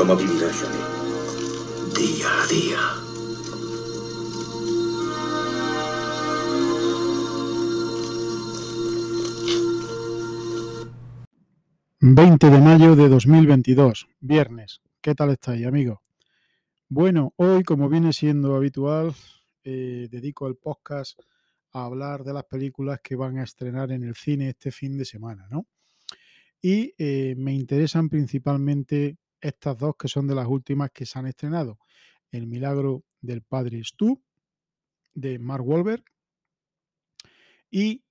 ¿Cómo vivirá Johnny? Día a día. ...20 de mayo de 2022, viernes. ¿Qué tal estáis, amigos? Bueno, hoy, como viene siendo habitual, eh, dedico el podcast a hablar de las películas que van a estrenar en el cine este fin de semana, ¿no? Y eh, me interesan principalmente estas dos que son de las últimas que se han estrenado. El milagro del padre Stu, de Mark Wahlberg, y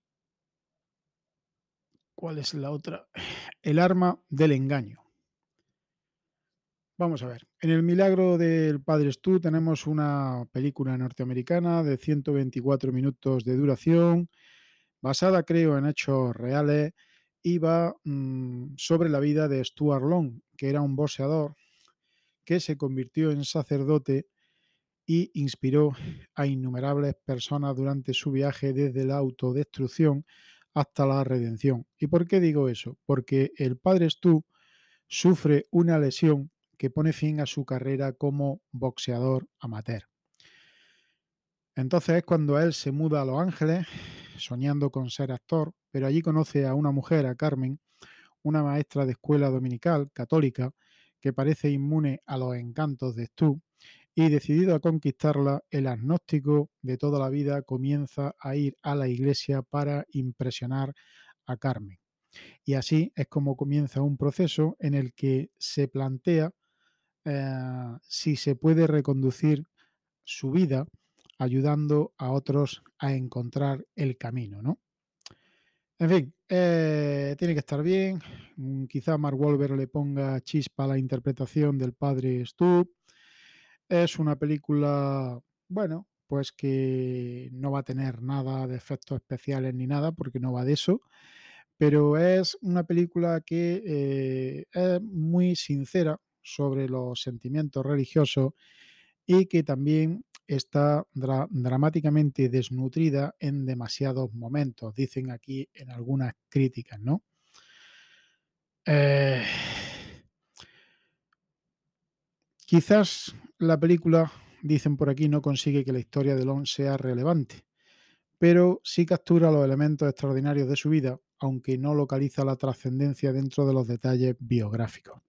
¿cuál es la otra? El arma del engaño. Vamos a ver. En el milagro del padre Stu tenemos una película norteamericana de 124 minutos de duración, basada creo en hechos reales va mm, sobre la vida de Stuart Long, que era un boxeador que se convirtió en sacerdote y inspiró a innumerables personas durante su viaje desde la autodestrucción hasta la redención. ¿Y por qué digo eso? Porque el padre Stu sufre una lesión que pone fin a su carrera como boxeador amateur. Entonces es cuando él se muda a Los Ángeles, soñando con ser actor, pero allí conoce a una mujer, a Carmen, una maestra de escuela dominical católica que parece inmune a los encantos de Stu y decidido a conquistarla, el agnóstico de toda la vida comienza a ir a la iglesia para impresionar a Carmen. Y así es como comienza un proceso en el que se plantea eh, si se puede reconducir su vida ayudando a otros a encontrar el camino, ¿no? En fin, eh, tiene que estar bien. Mm, quizá Mark Wolver le ponga chispa a la interpretación del padre Stu. Es una película, bueno, pues que no va a tener nada de efectos especiales ni nada, porque no va de eso. Pero es una película que eh, es muy sincera sobre los sentimientos religiosos y que también está dramáticamente desnutrida en demasiados momentos, dicen aquí en algunas críticas, ¿no? Eh, quizás la película, dicen por aquí, no consigue que la historia de Lon sea relevante, pero sí captura los elementos extraordinarios de su vida, aunque no localiza la trascendencia dentro de los detalles biográficos.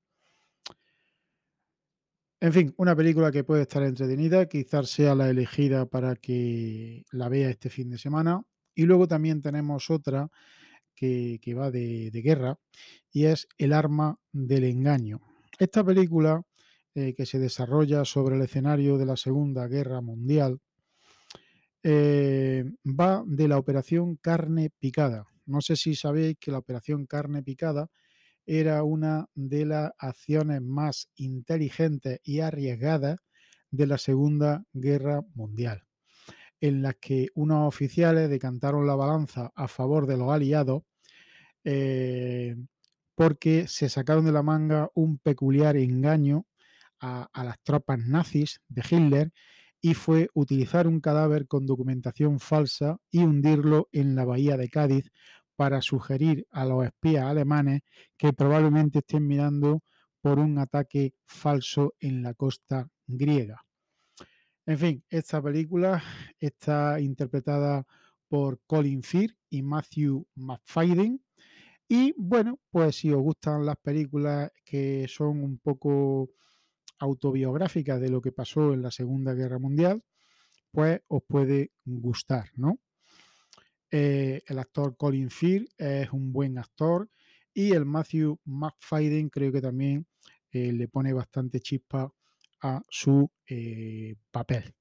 En fin, una película que puede estar entretenida, quizás sea la elegida para que la vea este fin de semana. Y luego también tenemos otra que, va de, guerra y es El arma del engaño. Esta película eh, que se desarrolla sobre el escenario de la Segunda Guerra Mundial eh, va de la operación carne picada. No sé si sabéis que la operación carne picada era una de las acciones más inteligentes y arriesgadas de la Segunda Guerra Mundial, en las que unos oficiales decantaron la balanza a favor de los aliados eh, porque se sacaron de la manga un peculiar engaño a, a las tropas nazis de Hitler y fue utilizar un cadáver con documentación falsa y hundirlo en la bahía de Cádiz para sugerir a los espías alemanes que probablemente estén mirando por un ataque falso en la costa griega. En fin, esta película está interpretada por Colin Firth y Matthew McFadden. Y bueno, pues si os gustan las películas que son un poco autobiográficas de lo que pasó en la Segunda Guerra Mundial, pues os puede gustar, ¿no? Eh, el actor Colin Firth es un buen actor y el Matthew McFadden creo que también eh, le pone bastante chispa a su eh, papel.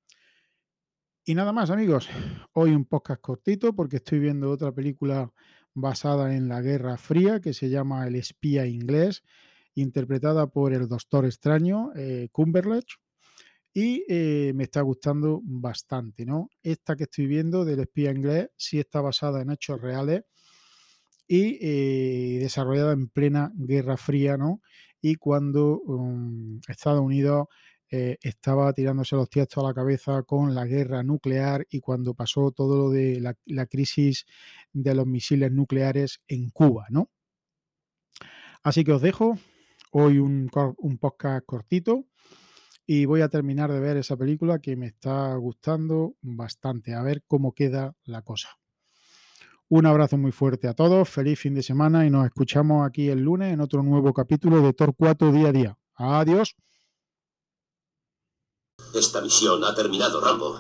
Y nada más, amigos. Hoy un podcast cortito porque estoy viendo otra película basada en la Guerra Fría que se llama El espía inglés, interpretada por el Doctor Extraño, Cumberledge y eh, me está gustando bastante, ¿no? Esta que estoy viendo del espía inglés sí está basada en hechos reales y eh, desarrollada en plena Guerra Fría, ¿no? Y cuando um, Estados Unidos eh, estaba tirándose los tiestos a la cabeza con la guerra nuclear y cuando pasó todo lo de la, la crisis de los misiles nucleares en Cuba, ¿no? Así que os dejo, Hoy un, un podcast cortito y voy a terminar de ver esa película que me está gustando bastante, a ver cómo queda la cosa. Un abrazo muy fuerte a todos, feliz fin de semana y nos escuchamos aquí el lunes en otro nuevo capítulo de Tor 4 día a día. Adiós. Esta misión ha terminado, Rambo.